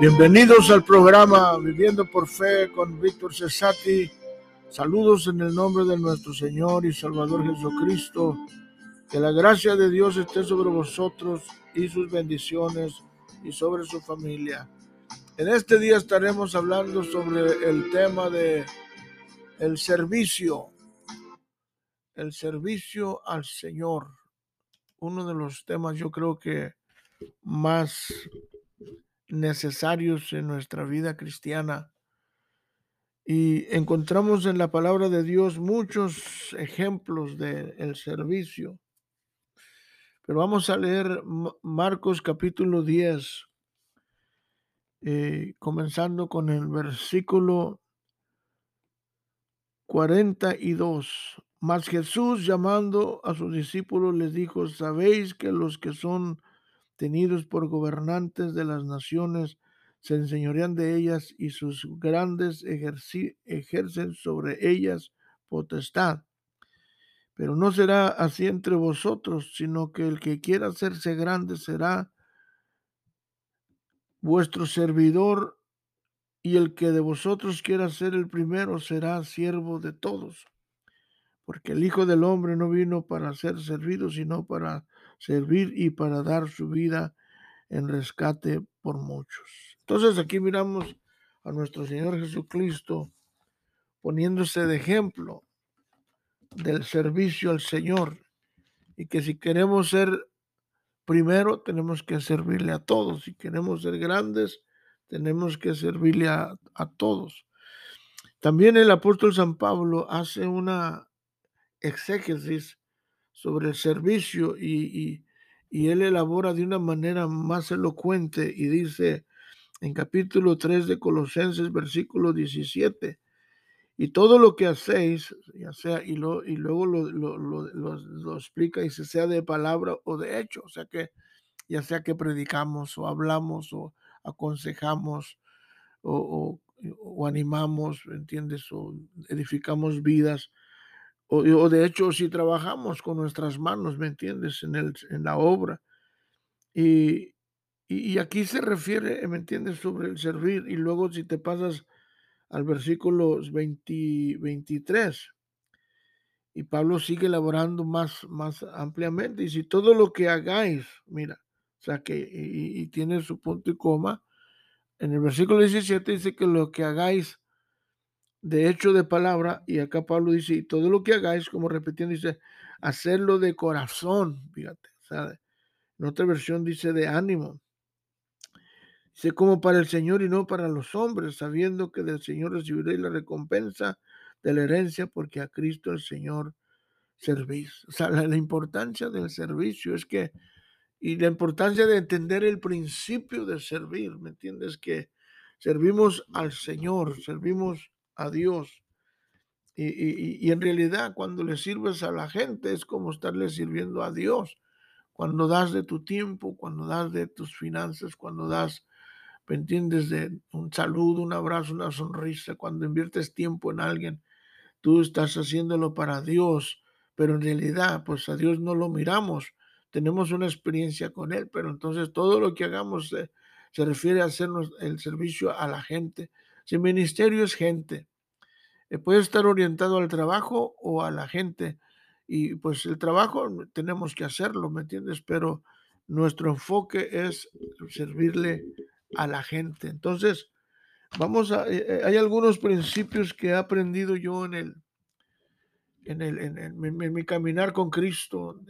Bienvenidos al programa Viviendo por Fe con Víctor Cesati. Saludos en el nombre de nuestro Señor y Salvador Jesucristo. Que la gracia de Dios esté sobre vosotros y sus bendiciones y sobre su familia. En este día estaremos hablando sobre el tema de el servicio. El servicio al Señor. Uno de los temas yo creo que más necesarios en nuestra vida cristiana. Y encontramos en la palabra de Dios muchos ejemplos del servicio. Pero vamos a leer Marcos capítulo 10, eh, comenzando con el versículo 42. Mas Jesús llamando a sus discípulos les dijo, sabéis que los que son tenidos por gobernantes de las naciones, se enseñorean de ellas y sus grandes ejercen sobre ellas potestad. Pero no será así entre vosotros, sino que el que quiera hacerse grande será vuestro servidor y el que de vosotros quiera ser el primero será siervo de todos. Porque el Hijo del Hombre no vino para ser servido, sino para servir y para dar su vida en rescate por muchos. Entonces aquí miramos a nuestro Señor Jesucristo poniéndose de ejemplo del servicio al Señor y que si queremos ser primero tenemos que servirle a todos, si queremos ser grandes tenemos que servirle a, todos. También el apóstol San Pablo hace una exégesis sobre el servicio y, él elabora de una manera más elocuente y dice en capítulo 3 de Colosenses, versículo 17, y todo lo que hacéis, ya sea, y, luego lo, explica y se sea de palabra o de hecho, o sea que ya sea que predicamos o hablamos o aconsejamos o, o animamos, ¿entiendes? O edificamos vidas o, de hecho, si trabajamos con nuestras manos, ¿me entiendes? En, el, en la obra. Y, y, aquí se refiere, ¿me entiendes? Sobre el servir. Y luego si te pasas al versículo 23, y Pablo sigue elaborando más, más ampliamente. Y si todo lo que hagáis, mira, o sea que, y, y tiene su punto y coma, en el versículo 17 dice que lo que hagáis de hecho de palabra, y acá Pablo dice, y todo lo que hagáis, como repitiendo, dice, hacerlo de corazón, fíjate, en otra versión dice de ánimo. Dice como para el Señor y no para los hombres, sabiendo que del Señor recibiréis la recompensa de la herencia, porque a Cristo el Señor servís. O sea, la, la importancia del servicio es que, y la importancia de entender el principio de servir, ¿me entiendes? Que servimos al Señor, servimos a Dios. Y, en realidad cuando le sirves a la gente es como estarle sirviendo a Dios. Cuando das de tu tiempo, cuando das de tus finanzas, cuando das, ¿me entiendes? De un saludo, un abrazo, una sonrisa, cuando inviertes tiempo en alguien, tú estás haciéndolo para Dios, pero en realidad pues a Dios no lo miramos, tenemos una experiencia con Él, pero entonces todo lo que hagamos se, se refiere a hacernos el servicio a la gente, si ministerio es gente, eh, puede estar orientado al trabajo o a la gente. Y pues el trabajo tenemos que hacerlo, ¿me entiendes? Pero nuestro enfoque es servirle a la gente. Entonces, vamos a, eh, eh, hay algunos principios que he aprendido yo en el, en el, en, mi caminar con Cristo.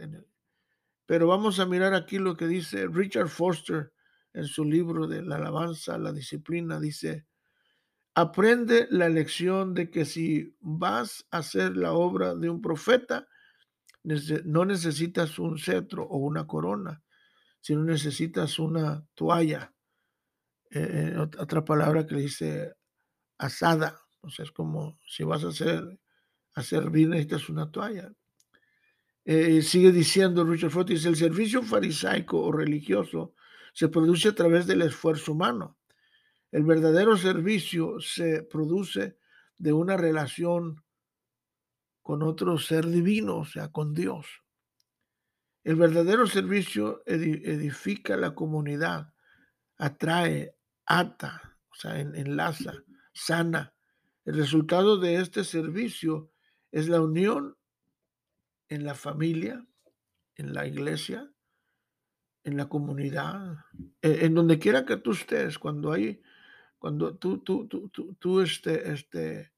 pero vamos a mirar aquí lo que dice Richard Foster en su libro de la alabanza, la disciplina. Dice, aprende la lección de que si vas a hacer la obra de un profeta, no necesitas un cetro o una corona, sino necesitas una toalla. Eh, eh, otra palabra que dice asada. O sea, es como si vas a hacer, a servir, necesitas una toalla. Eh, sigue diciendo Richard Ford, dice, el servicio farisaico o religioso se produce a través del esfuerzo humano. El verdadero servicio se produce de una relación con otro ser divino, o sea, con Dios. El verdadero servicio edifica la comunidad, atrae, ata, o sea, enlaza, sana. El resultado de este servicio es la unión en la familia, en la iglesia, en la comunidad, e, en, donde quiera que tú estés, cuando hay, cuando tú, tú, tú, tú, este, este,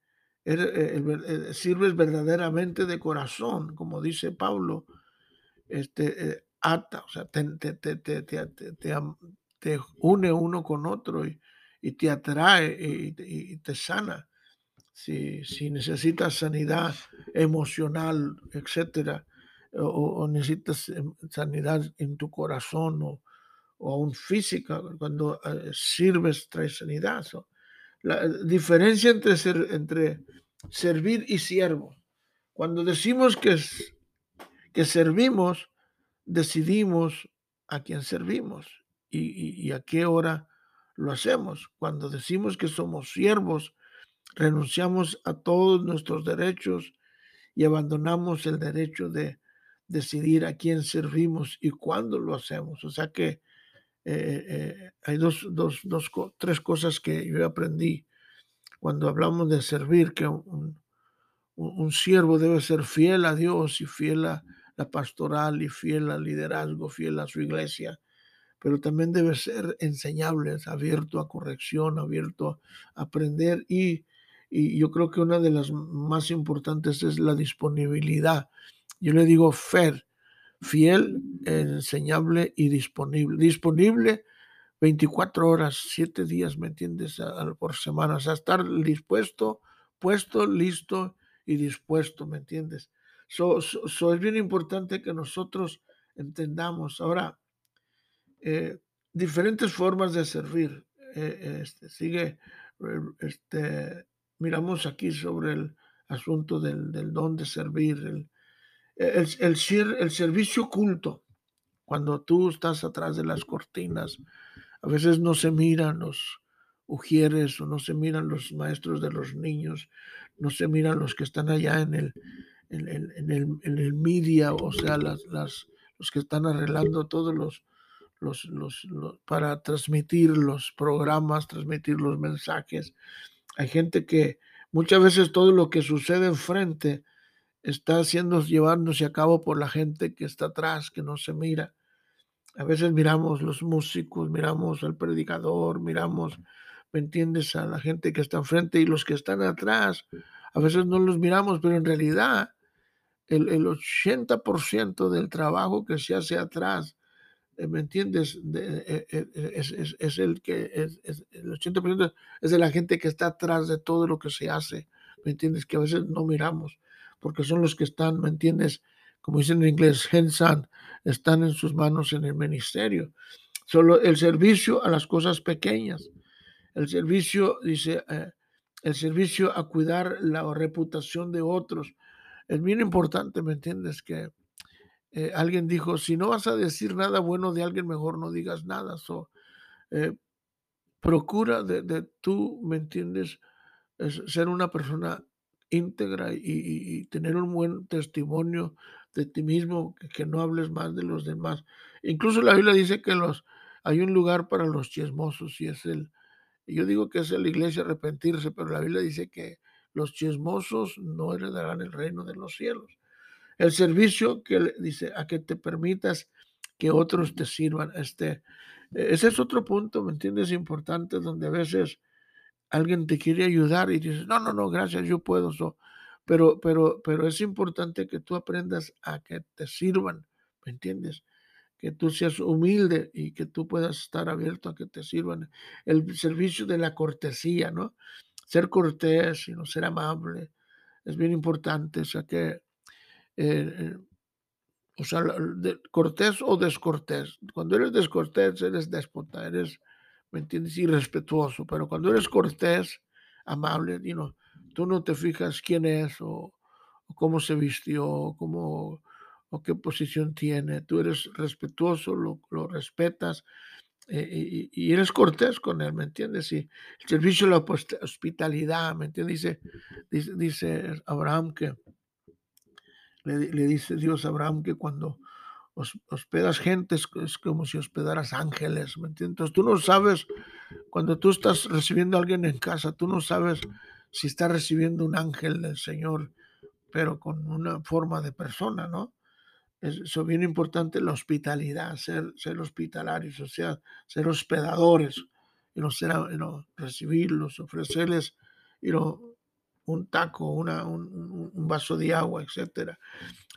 eh, eh, sirves verdaderamente de corazón, como dice Pablo, este, eh, ata, o sea, te, te, une uno con otro y, te atrae y, te sana. Si, si, necesitas sanidad emocional, etcétera, o, necesitas em, sanidad en tu corazón o, o aún física, cuando eh, sirves trae sanidad. la diferencia entre, ser, entre servir y siervo. Cuando decimos que, que servimos, decidimos a quién servimos y, a qué hora lo hacemos. Cuando decimos que somos siervos, renunciamos a todos nuestros derechos y abandonamos el derecho de decidir a quién servimos y cuándo lo hacemos. O sea que eh, eh, hay dos, dos, dos, tres cosas que yo aprendí cuando hablamos de servir, que un, siervo debe ser fiel a Dios y fiel a la pastoral y fiel al liderazgo, fiel a su iglesia, pero también debe ser enseñable, abierto a corrección, abierto a aprender y, y yo creo que una de las más importantes es la disponibilidad. Yo le digo fer, fiel, enseñable y disponible. Disponible 24 horas, 7 días, ¿me entiendes? Por semana. O sea, estar dispuesto, puesto, listo y dispuesto, ¿me entiendes? So, es bien importante que nosotros entendamos. Ahora, eh, diferentes formas de servir. Eh, este, sigue, este, miramos aquí sobre el asunto del, del don de servir, el, el, el, el, servicio culto, cuando tú estás atrás de las cortinas, a veces no se miran los ujieres o no se miran los maestros de los niños, no se miran los que están allá en el, en el, en el, en el media, o sea, las, las, los que están arreglando todos los, los, los, para transmitir los programas, transmitir los mensajes. Hay gente que muchas veces todo lo que sucede enfrente está siendo llevándose a cabo por la gente que está atrás, que no se mira. A veces miramos los músicos, miramos al predicador, miramos, ¿me entiendes?, a la gente que está enfrente y los que están atrás. A veces no los miramos, pero en realidad el, el 80% del trabajo que se hace atrás, eh, ¿me entiendes? Eh, eh, es, es, es, el que es, el 80% es de la gente que está atrás de todo lo que se hace, ¿me entiendes? Que a veces no miramos, porque son los que están, ¿me entiendes? Como dicen en inglés, hands están en sus manos en el ministerio. Solo el servicio a las cosas pequeñas. El servicio, dice, el servicio a cuidar la reputación de otros es bien importante, ¿me entiendes? Que eh, alguien dijo, si no vas a decir nada bueno de alguien, mejor no digas nada. So, eh, procura de, tú, ¿me entiendes? ser una persona íntegra y, tener un buen testimonio de ti mismo, que, no hables más de los demás. Incluso la Biblia dice que los, hay un lugar para los chismosos y es el, yo digo que es la iglesia arrepentirse, pero la Biblia dice que los chismosos no heredarán el reino de los cielos. El servicio que dice a que te permitas que otros te sirvan. Este, ese es otro punto, ¿me entiendes? Importante, donde a veces alguien te quiere ayudar y dices, no, no, no, gracias, yo puedo. pero, pero, pero es importante que tú aprendas a que te sirvan, ¿me entiendes? Que tú seas humilde y que tú puedas estar abierto a que te sirvan. El servicio de la cortesía, ¿no? ser cortés, sino ser amable. Es bien importante, o que, eh, eh, o sea, cortés o descortés. Cuando eres descortés, eres déspota, eres, ¿me entiendes? Irrespetuoso, pero cuando eres cortés, amable, you tú no te fijas quién es o, cómo se vistió, o cómo o qué posición tiene. Tú eres respetuoso, lo, lo respetas eh, y, eres cortés con él, ¿me entiendes? Y el servicio de la hospitalidad, ¿me entiendes? Dice, dice, Abraham que le dice Dios a Abraham que cuando hospedas gente es, como si hospedaras ángeles, ¿me entiendes? Tú no sabes, cuando tú estás recibiendo a alguien en casa, tú no sabes si está recibiendo un ángel del Señor, pero con una forma de persona, ¿no? Eso es bien importante, la hospitalidad, ser, ser hospitalarios, o sea, ser hospedadores, y no, ser, recibirlos, ofrecerles y un taco, una, un, un, vaso de agua, etcétera.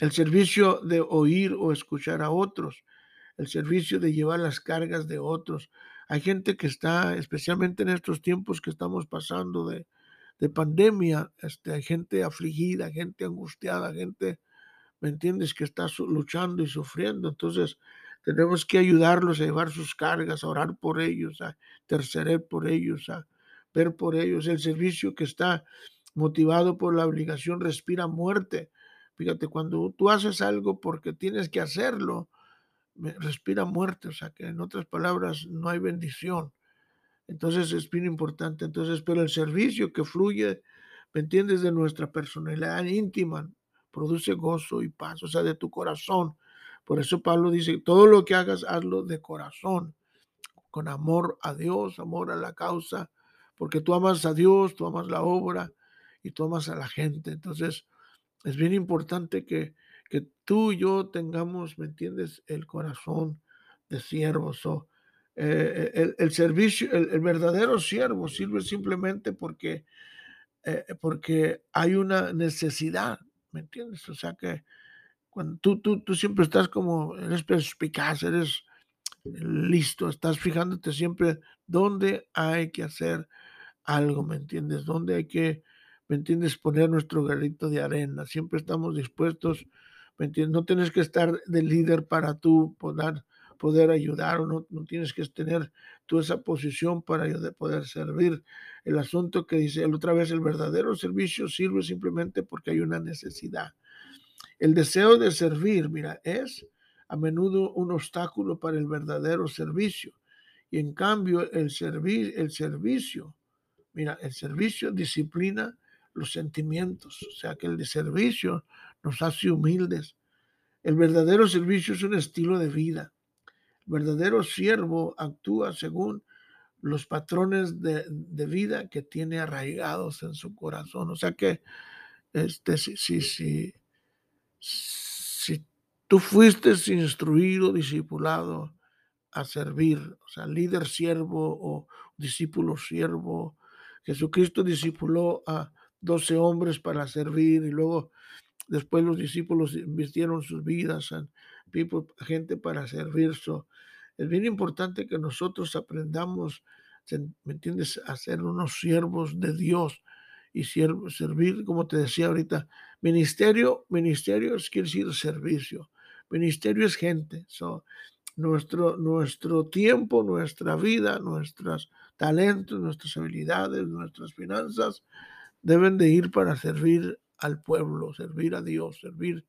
El servicio de oír o escuchar a otros, el servicio de llevar las cargas de otros. Hay gente que está, especialmente en estos tiempos que estamos pasando de, de pandemia, este, hay gente afligida, gente angustiada, gente, ¿me entiendes?, que está luchando y sufriendo. Entonces, tenemos que ayudarlos a llevar sus cargas, a orar por ellos, a tercerer por ellos, a ver por ellos. El servicio que está motivado por la obligación respira muerte. Fíjate, cuando tú haces algo porque tienes que hacerlo, respira muerte. O sea, que en otras palabras, no hay bendición. Entonces es bien importante. Entonces, pero el servicio que fluye, ¿me entiendes? De nuestra personalidad íntima, produce gozo y paz, o sea, de tu corazón. Por eso Pablo dice, todo lo que hagas, hazlo de corazón, con amor a Dios, amor a la causa, porque tú amas a Dios, tú amas la obra y tú amas a la gente. Entonces, es bien importante que, que tú y yo tengamos, ¿me entiendes?, el corazón de siervos. O, eh, el, servicio, el, verdadero siervo sirve simplemente porque, eh, porque hay una necesidad, ¿me entiendes? O sea que cuando tú, tú, tú siempre estás como, eres perspicaz, eres listo, estás fijándote siempre dónde hay que hacer algo, ¿me entiendes? Dónde hay que, ¿me entiendes? Poner nuestro granito de arena. Siempre estamos dispuestos, ¿me entiendes? No tienes que estar de líder para tú poder, poder ayudar o no, no tienes que tener tú esa posición para poder servir. El asunto que dice otra vez, el verdadero servicio sirve simplemente porque hay una necesidad. El deseo de servir, mira, es a menudo un obstáculo para el verdadero servicio. Y en cambio, el, el servicio, mira, el servicio disciplina los sentimientos, o sea que el de servicio nos hace humildes. El verdadero servicio es un estilo de vida. El verdadero siervo actúa según los patrones de, vida que tiene arraigados en su corazón. O sea que este, si, si, si, si tú fuiste instruido, discipulado a servir, o sea, líder siervo o discípulo siervo, Jesucristo discipuló a doce hombres para servir y luego después los discípulos invistieron sus vidas en gente para servir. es bien importante que nosotros aprendamos, ¿me entiendes?, a ser unos siervos de Dios y servir, como te decía ahorita, ministerio, ministerio quiere decir servicio, ministerio es gente, nuestro, nuestro tiempo, nuestra vida, nuestros talentos, nuestras habilidades, nuestras finanzas deben de ir para servir al pueblo, servir a Dios, servir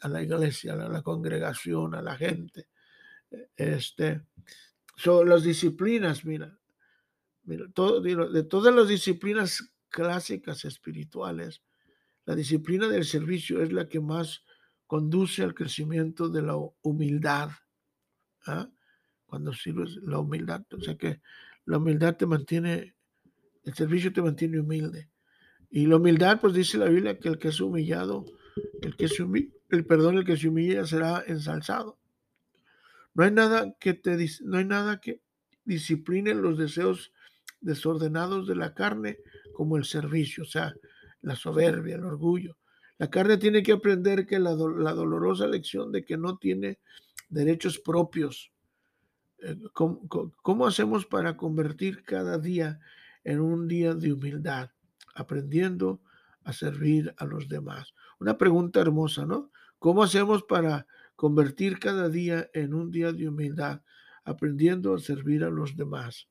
a la iglesia, a la congregación, a la gente. Este, son las disciplinas, mira, mira todo, de todas las disciplinas clásicas espirituales, la disciplina del servicio es la que más conduce al crecimiento de la humildad. ¿ah? Cuando sirves la humildad, o sea que la humildad te mantiene, el servicio te mantiene humilde. Y la humildad, pues dice la Biblia que el que es humillado, el que se humilla, el perdón, el que se humilla será ensalzado. No hay nada que te no hay nada que discipline los deseos desordenados de la carne como el servicio, o sea, la soberbia, el orgullo. La carne tiene que aprender que la, dolorosa lección de que no tiene derechos propios. Eh, ¿Cómo, hacemos para convertir cada día en un día de humildad, aprendiendo a servir a los demás? Una pregunta hermosa, ¿no? ¿Cómo hacemos para convertir cada día en un día de humildad, aprendiendo a servir a los demás?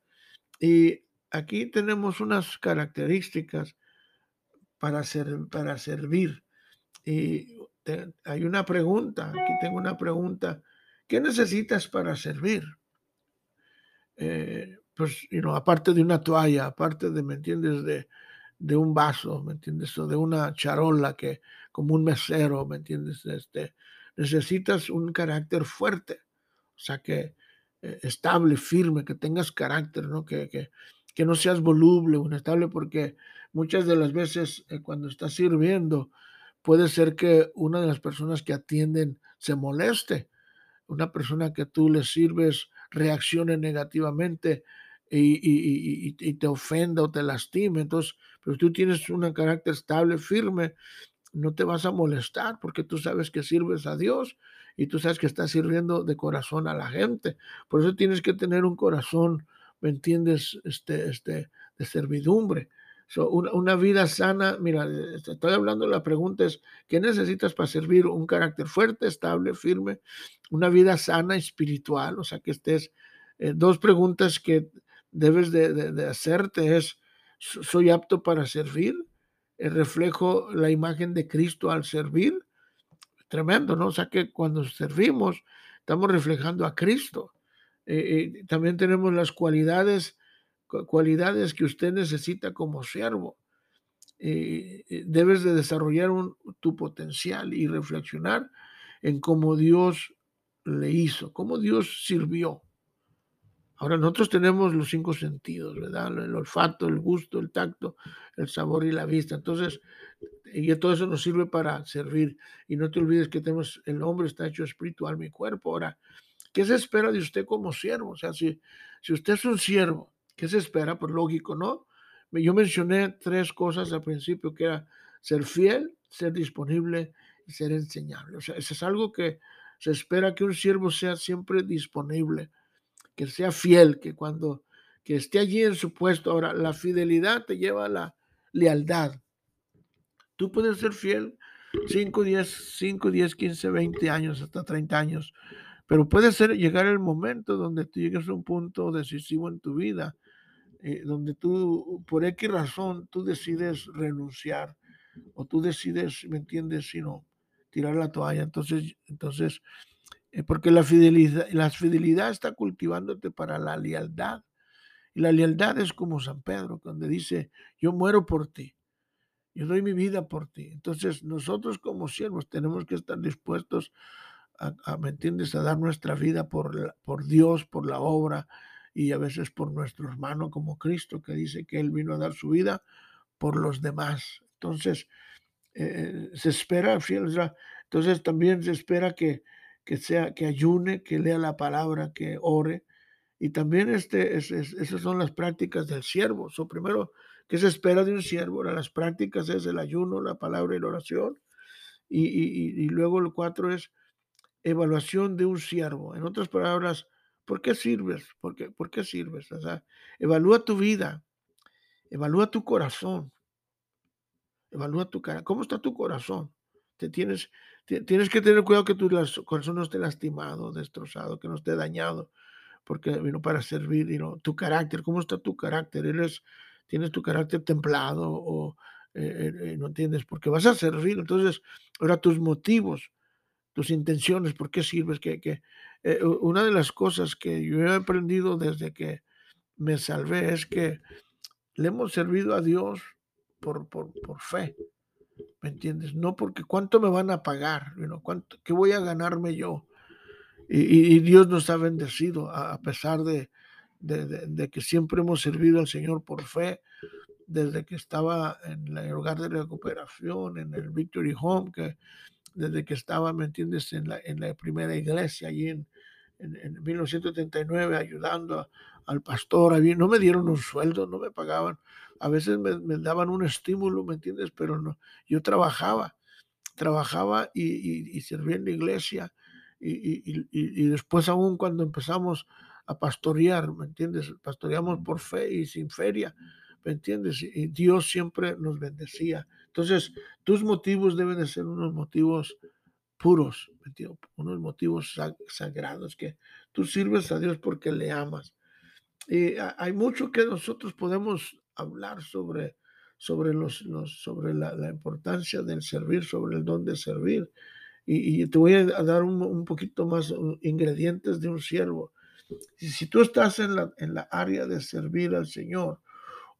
Y aquí tenemos unas características para, ser, para servir. Y hay una pregunta, aquí tengo una pregunta. ¿Qué necesitas para servir? Eh, pues, aparte de una toalla, aparte de, ¿me entiendes? De, de un vaso, ¿me entiendes? O de una charola que como un mesero, ¿me entiendes? Este, necesitas un carácter fuerte, o sea, que eh, estable, firme, que tengas carácter, ¿no? Que, que, que, no seas voluble o inestable, porque muchas de las veces eh, cuando estás sirviendo, puede ser que una de las personas que atienden se moleste, una persona que tú le sirves reaccione negativamente y, y, te ofenda o te lastime. Entonces, pero tú tienes un carácter estable, firme, no te vas a molestar porque tú sabes que sirves a Dios y tú sabes que estás sirviendo de corazón a la gente. Por eso tienes que tener un corazón, ¿me entiendes? Este, este, de servidumbre. una, vida sana, mira, estoy hablando, la pregunta es, ¿qué necesitas para servir? Un carácter fuerte, estable, firme, una vida sana, espiritual, o sea, que estés, eh, dos preguntas que debes de, hacerte es, ¿soy apto para servir? ¿Reflejo la imagen de Cristo al servir? Tremendo, ¿no? O sea que cuando servimos, estamos reflejando a Cristo. Eh, eh, también tenemos las cualidades, cualidades que usted necesita como siervo. Eh, debes de desarrollar tu potencial y reflexionar en cómo Dios le hizo, cómo Dios sirvió. Ahora nosotros tenemos los cinco sentidos, ¿verdad? El olfato, el gusto, el tacto, el sabor y la vista. Entonces, y todo eso nos sirve para servir. Y no te olvides que tenemos, el hombre está hecho espiritual, mi cuerpo. Ahora, ¿qué se espera de usted como siervo? O sea, si, si usted es un siervo, ¿qué se espera? Pues lógico, ¿no? Yo mencioné tres cosas al principio, que ser fiel, ser disponible y ser enseñable. O sea, eso es algo que se espera que un siervo sea siempre disponible que sea fiel, que cuando que esté allí en su puesto. Ahora, la fidelidad te lleva a la lealtad. Tú puedes ser fiel 5, 10, 5, 10, 15, 20 años, hasta 30 años, pero puede ser llegar el momento donde tú llegues a un punto decisivo en tu vida, eh, donde tú, por X razón, tú decides renunciar o tú decides, ¿me entiendes? Sino tirar la toalla. Entonces, entonces porque la fidelidad, la fidelidad está cultivándote para la lealtad. Y la lealtad es como San Pedro, donde dice, yo muero por ti, yo doy mi vida por ti. Entonces nosotros como siervos tenemos que estar dispuestos a, ¿me entiendes?, a dar nuestra vida por, por Dios, por la obra y a veces por nuestro hermano como Cristo, que dice que Él vino a dar su vida por los demás. Entonces, eh, se espera, entonces también se espera que, que sea, que ayune, que lea la palabra, que ore. Y también este, esas son las prácticas del siervo. So, primero, ¿qué se espera de un siervo? Las prácticas es el ayuno, la palabra y la oración. Y, y, y luego el cuatro es evaluación de un siervo. En otras palabras, ¿por qué sirves? ¿Por qué, por qué sirves? O sea, evalúa tu vida, evalúa tu corazón, evalúa tu cara. ¿Cómo está tu corazón? Te tienes, tienes que tener cuidado que tu corazón no esté lastimado, destrozado, que no esté dañado, porque vino para servir. y no tu carácter, ¿cómo está tu carácter? ¿Eres, ¿Tienes tu carácter templado o eh, eh, eh, no entiendes? Porque vas a servir. Entonces, ahora tus motivos, tus intenciones, ¿por qué sirves? Que, una de las cosas que yo he aprendido desde que me salvé es que le hemos servido a Dios por, por, por fe. ¿Me entiendes? No porque cuánto me van a pagar, ¿Cuánto, ¿qué voy a ganarme yo? Y, Dios nos ha bendecido a, pesar de, de, que siempre hemos servido al Señor por fe, desde que estaba en el hogar de recuperación, en el Victory Home, que desde que estaba, ¿me entiendes?, en la, en la primera iglesia allí en, en, 1939 ayudando al pastor. No me dieron un sueldo, no me pagaban. A veces me, daban un estímulo, ¿me entiendes? Pero no, yo trabajaba, trabajaba y, y, servía en la iglesia. Y, y, después aún cuando empezamos a pastorear, ¿me entiendes? Pastoreamos por fe y sin feria, ¿me entiendes? Y Dios siempre nos bendecía. Entonces, tus motivos deben de ser unos motivos puros, unos motivos sagrados, que tú sirves a Dios porque le amas. Y hay mucho que nosotros podemos hablar sobre, sobre, los, sobre la, importancia del servir, sobre el don de servir. Y, te voy a dar un, poquito más uh, ingredientes de un siervo. Si, tú estás en la, en la área de servir al Señor,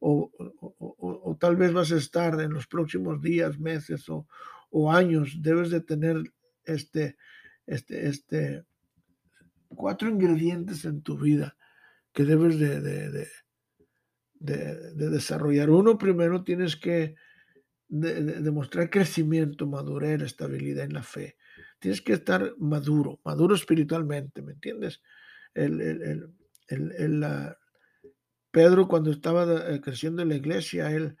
o, o, tal vez vas a estar en los próximos días, meses o, o años debes de tener este, este, este, cuatro ingredientes en tu vida que debes de, de, de, desarrollar. Uno, primero tienes que demostrar crecimiento, madurez, estabilidad en la fe. Tienes que estar maduro, maduro espiritualmente, ¿me entiendes? El, el, el, Pedro cuando estaba eh, creciendo en la iglesia, él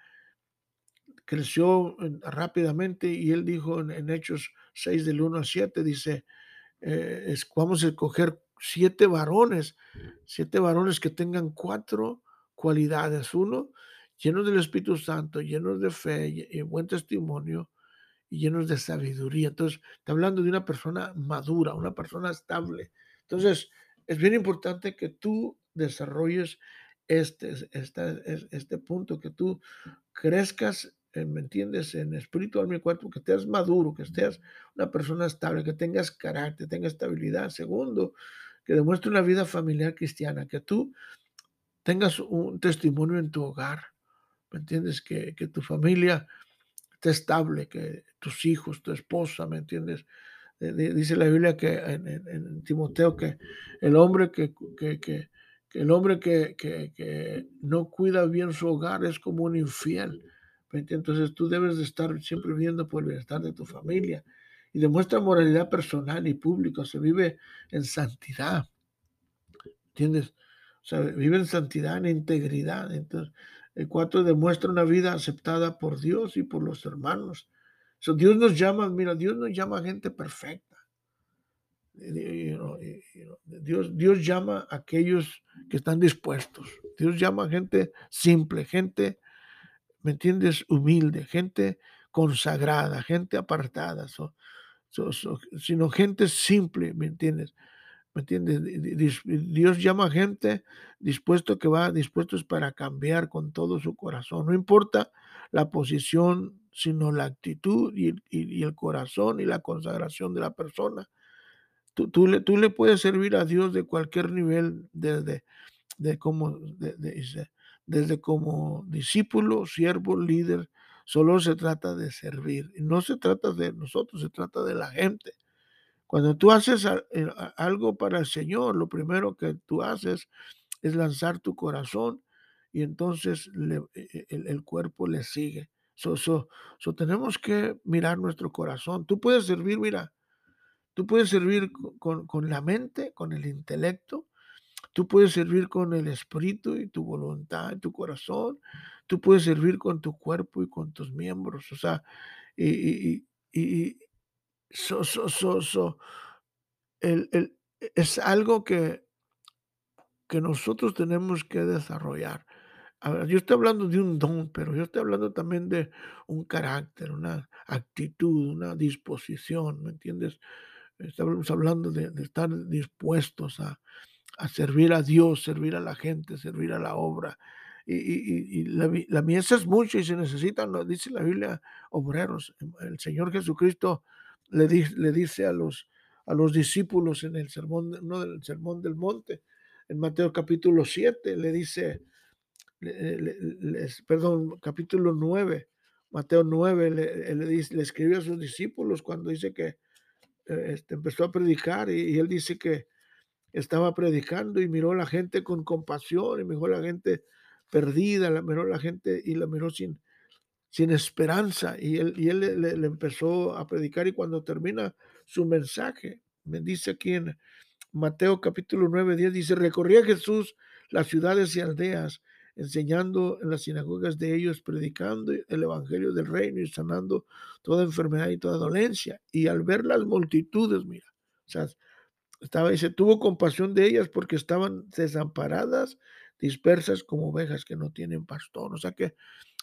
creció rápidamente y él dijo en, Hechos 6 del 1 al 7, dice, eh, vamos a escoger siete varones, siete varones que tengan cuatro cualidades. Uno, llenos del Espíritu Santo, llenos de fe y, buen testimonio y llenos de sabiduría. Entonces, está hablando de una persona madura, una persona estable. Entonces, es bien importante que tú desarrolles este, este, este punto, que tú crezcas, ¿me entiendes?, en espíritu, alma y cuerpo, que estés maduro, que estés una persona estable, que tengas carácter, tengas estabilidad. Segundo, que demuestre una vida familiar cristiana, que tú tengas un testimonio en tu hogar, ¿me entiendes? Que, que tu familia esté estable, que tus hijos, tu esposa, ¿me entiendes? Eh, dice la Biblia que en, Timoteo que el hombre que, que, que, el hombre que, que, no cuida bien su hogar es como un infiel. Entonces tú debes de estar siempre viendo por el bienestar de tu familia y demuestra moralidad personal y pública, se vive en santidad. ¿Entiendes? O vive en santidad, en integridad. Entonces, el demuestra una vida aceptada por Dios y por los hermanos. Dios nos llama, mira, Dios nos llama a gente perfecta. Dios, Dios llama a aquellos que están dispuestos. Dios llama a gente simple, gente, ¿me entiendes? Humilde, gente consagrada, gente apartada, sino gente simple, ¿me entiendes? ¿Me entiendes? Dios llama a gente dispuesto que va, dispuestos para cambiar con todo su corazón. No importa la posición, sino la actitud y, el corazón y la consagración de la persona. Tú, tú, le, tú, le, puedes servir a Dios de cualquier nivel, desde, de como, desde como discípulo, siervo, líder. Solo se trata de servir. No se trata de nosotros, se trata de la gente. Cuando tú haces eh, algo para el Señor, lo primero que tú haces es lanzar tu corazón y entonces e, e, el, cuerpo le sigue. So, so, tenemos que mirar nuestro corazón. Tú puedes servir, mira, tú puedes servir con, con, la mente, con el intelecto, tú puedes servir con el espíritu y tu voluntad, y tu corazón, tú puedes servir con tu cuerpo y con tus miembros. O sea, y, y, y, So, so, so, so. El, el, es algo que, que nosotros tenemos que desarrollar. yo estoy hablando de un don, pero yo estoy hablando también de un carácter, una actitud, una disposición, ¿me entiendes? Estamos hablando de, estar dispuestos a, a, servir a Dios, servir a la gente, servir a la obra. Y, la, la mies es mucho y se necesitan, dice la Biblia, obreros. El Señor Jesucristo le, le dice a los, a los discípulos en el sermón, no, del sermón del monte, en Mateo capítulo 7, le dice, perdón, capítulo 9, Mateo 9, le, le, le, escribió a sus discípulos cuando dice que eh, este, empezó a predicar y, él dice que estaba predicando y miró a la gente con compasión y miró a la gente perdida, la miró a la gente y la miró sin, sin esperanza. Y él, y él le, empezó a predicar y cuando termina su mensaje, me dice aquí en Mateo capítulo 9, 10, dice, recorría Jesús las ciudades y aldeas, enseñando en las sinagogas de ellos, predicando el evangelio del reino y sanando toda enfermedad y toda dolencia. Y al ver las multitudes, mira, o sea, estaba, dice, tuvo compasión de ellas porque estaban desamparadas, dispersas como ovejas que no tienen pastor. O sea que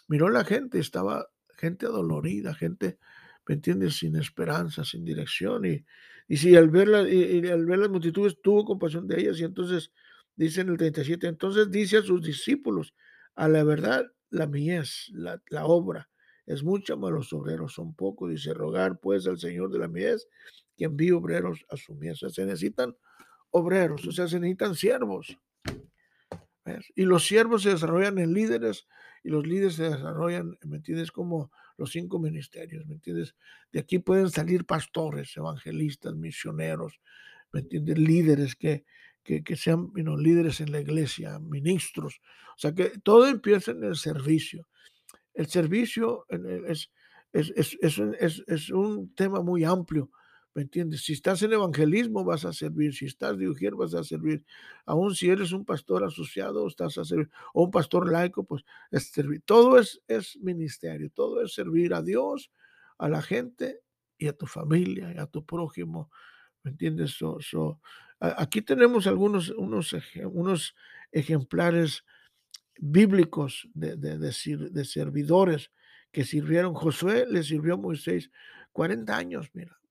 miró la gente, estaba gente adolorida, gente, ¿me entiendes?, sin esperanza, sin dirección. Y, y si al ver, y, al ver las multitudes tuvo compasión de ellas, y entonces dice en el 37, entonces dice a sus discípulos, a la verdad, la mies, la, la obra, es mucha, mas los obreros son pocos. Dice, rogar pues al Señor de la mies que envíe obreros a su mies. O sea, se necesitan obreros, o sea, se necesitan siervos. Y los siervos se desarrollan en líderes y los líderes se desarrollan, ¿me entiendes? Como los cinco ministerios, ¿me entiendes? De aquí pueden salir pastores, evangelistas, misioneros, ¿me entiendes? Líderes que, que, que sean líderes en la iglesia, ministros. O sea, que todo empieza en el servicio. El servicio es, es, es, es un tema muy amplio ¿Me entiendes? Si estás en evangelismo vas a servir, si estás de ujier vas a servir, aún si eres un pastor asociado estás a servir, o un pastor laico, pues es servir. Todo es, es ministerio, todo es servir a Dios, a la gente y a tu familia y a tu prójimo. ¿Me entiendes? aquí tenemos algunos unos, unos ejemplares bíblicos de, de, de servidores que sirvieron. Josué le sirvió a Moisés 40 años, mira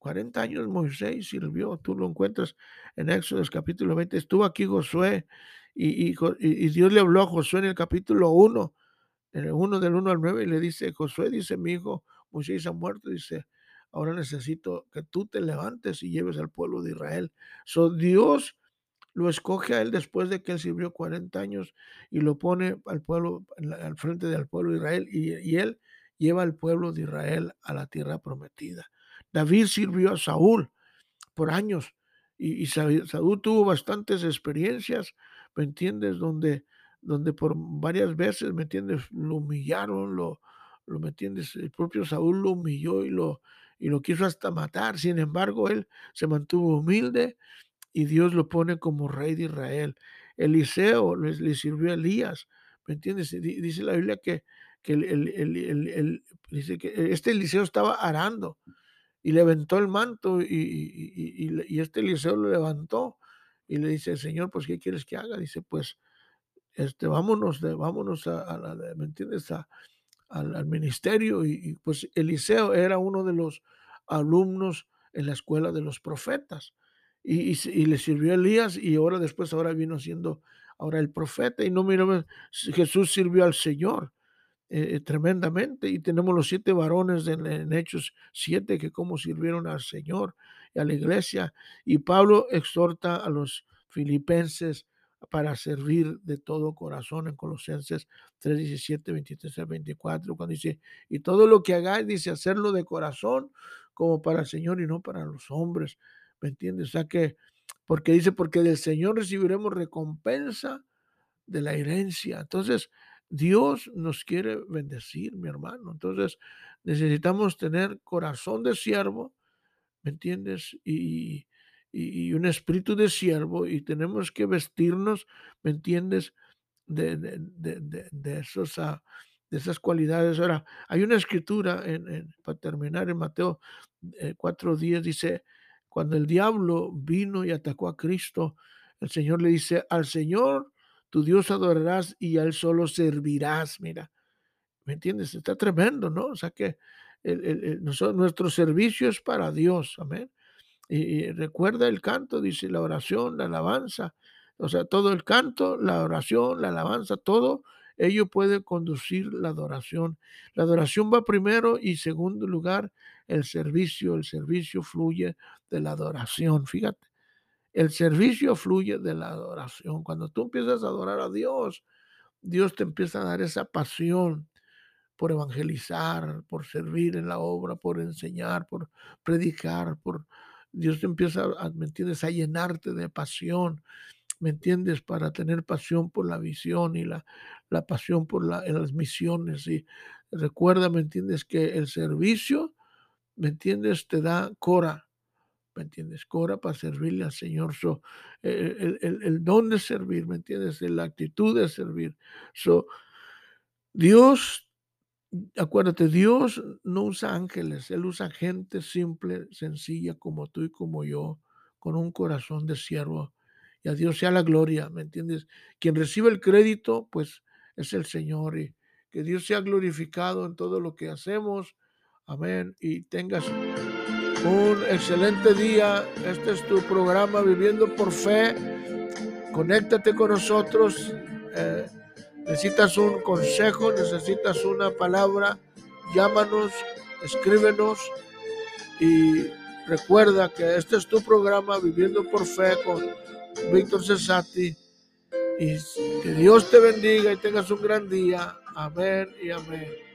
40 años Moisés sirvió, tú lo encuentras en Éxodo capítulo 20, estuvo aquí Josué y, Dios le habló a Josué en el capítulo 1, en el 1 del 1 al 9 y le dice, Josué dice, mi hijo Moisés ha muerto, dice, ahora necesito que tú te levantes y lleves al pueblo de Israel. So Dios lo escoge a él después de que él sirvió 40 años y lo pone al pueblo, al frente del pueblo de Israel y él lleva al pueblo de Israel a la tierra prometida. David sirvió a Saúl por años y, Saúl tuvo bastantes experiencias, ¿me entiendes? Donde, donde por varias veces, ¿me entiendes? Lo humillaron, lo, lo ¿me entiendes? El propio Saúl lo humilló y lo, y lo quiso hasta matar. Sin embargo, él se mantuvo humilde y Dios lo pone como rey de Israel. Eliseo le, sirvió a Elías, ¿me entiendes? Dice la Biblia que, que, el, dice que este Eliseo estaba arando y levantó el manto y, este Eliseo lo levantó y le dice, Señor, pues ¿qué quieres que haga? Dice, pues, este, vámonos, de, vámonos a, la, ¿me entiendes? al, ministerio y, pues Eliseo era uno de los alumnos en la escuela de los profetas y, le sirvió a Elías y ahora después, ahora vino siendo ahora el profeta y no mira, Jesús sirvió al Señor. Eh, tremendamente. Y tenemos los siete varones en, Hechos siete que como sirvieron al Señor y a la iglesia. Y Pablo exhorta a los filipenses para servir de todo corazón en Colosenses 3, 17, 23 al 24, cuando dice, y todo lo que hagáis, dice, hacerlo de corazón como para el Señor y no para los hombres. ¿Me entiendes? O sea que, porque dice, porque del Señor recibiremos recompensa de la herencia. Entonces, Dios nos quiere bendecir, mi hermano. Entonces necesitamos tener corazón de siervo, ¿me entiendes? Y, un espíritu de siervo y tenemos que vestirnos, ¿me entiendes? De, de, esos, ah, de esas cualidades. Ahora, hay una escritura, en, para terminar, en Mateo 4.10 eh, dice, cuando el diablo vino y atacó a Cristo, el Señor le dice, al Señor tu Dios adorarás y a Él solo servirás. Mira, ¿me entiendes? Está tremendo, ¿no? O sea que nuestro servicio es para Dios, amén. Y, recuerda el canto, dice la oración, la alabanza, o sea, todo el canto, la oración, la alabanza, todo ello puede conducir la adoración. La adoración va primero y segundo lugar el servicio. El servicio fluye de la adoración, fíjate. El servicio fluye de la adoración. Cuando tú empiezas a adorar a Dios, Dios te empieza a dar esa pasión por evangelizar, por servir en la obra, por enseñar, por predicar, por Dios te empieza, a, ¿me entiendes?, a llenarte de pasión, ¿me entiendes?, para tener pasión por la visión y la, la pasión por la, las misiones. Y recuerda, ¿me entiendes?, que el servicio, ¿me entiendes?, te da cora, ¿me entiendes? Cora para servirle al Señor. So, el, el, el, don de servir, ¿me entiendes? La actitud de servir. So, Dios, acuérdate, Dios no usa ángeles, Él usa gente simple, sencilla como tú y como yo, con un corazón de siervo. Y a Dios sea la gloria, ¿me entiendes? Quien recibe el crédito, pues es el Señor. Y que Dios sea glorificado en todo lo que hacemos. Amén. Y tengas un excelente día. Este es tu programa Viviendo por Fe. Conéctate con nosotros. Eh, necesitas un consejo, necesitas una palabra. Llámanos, escríbenos y recuerda que este es tu programa Viviendo por Fe con Víctor Cesati. Y que Dios te bendiga y tengas un gran día. Amén y amén.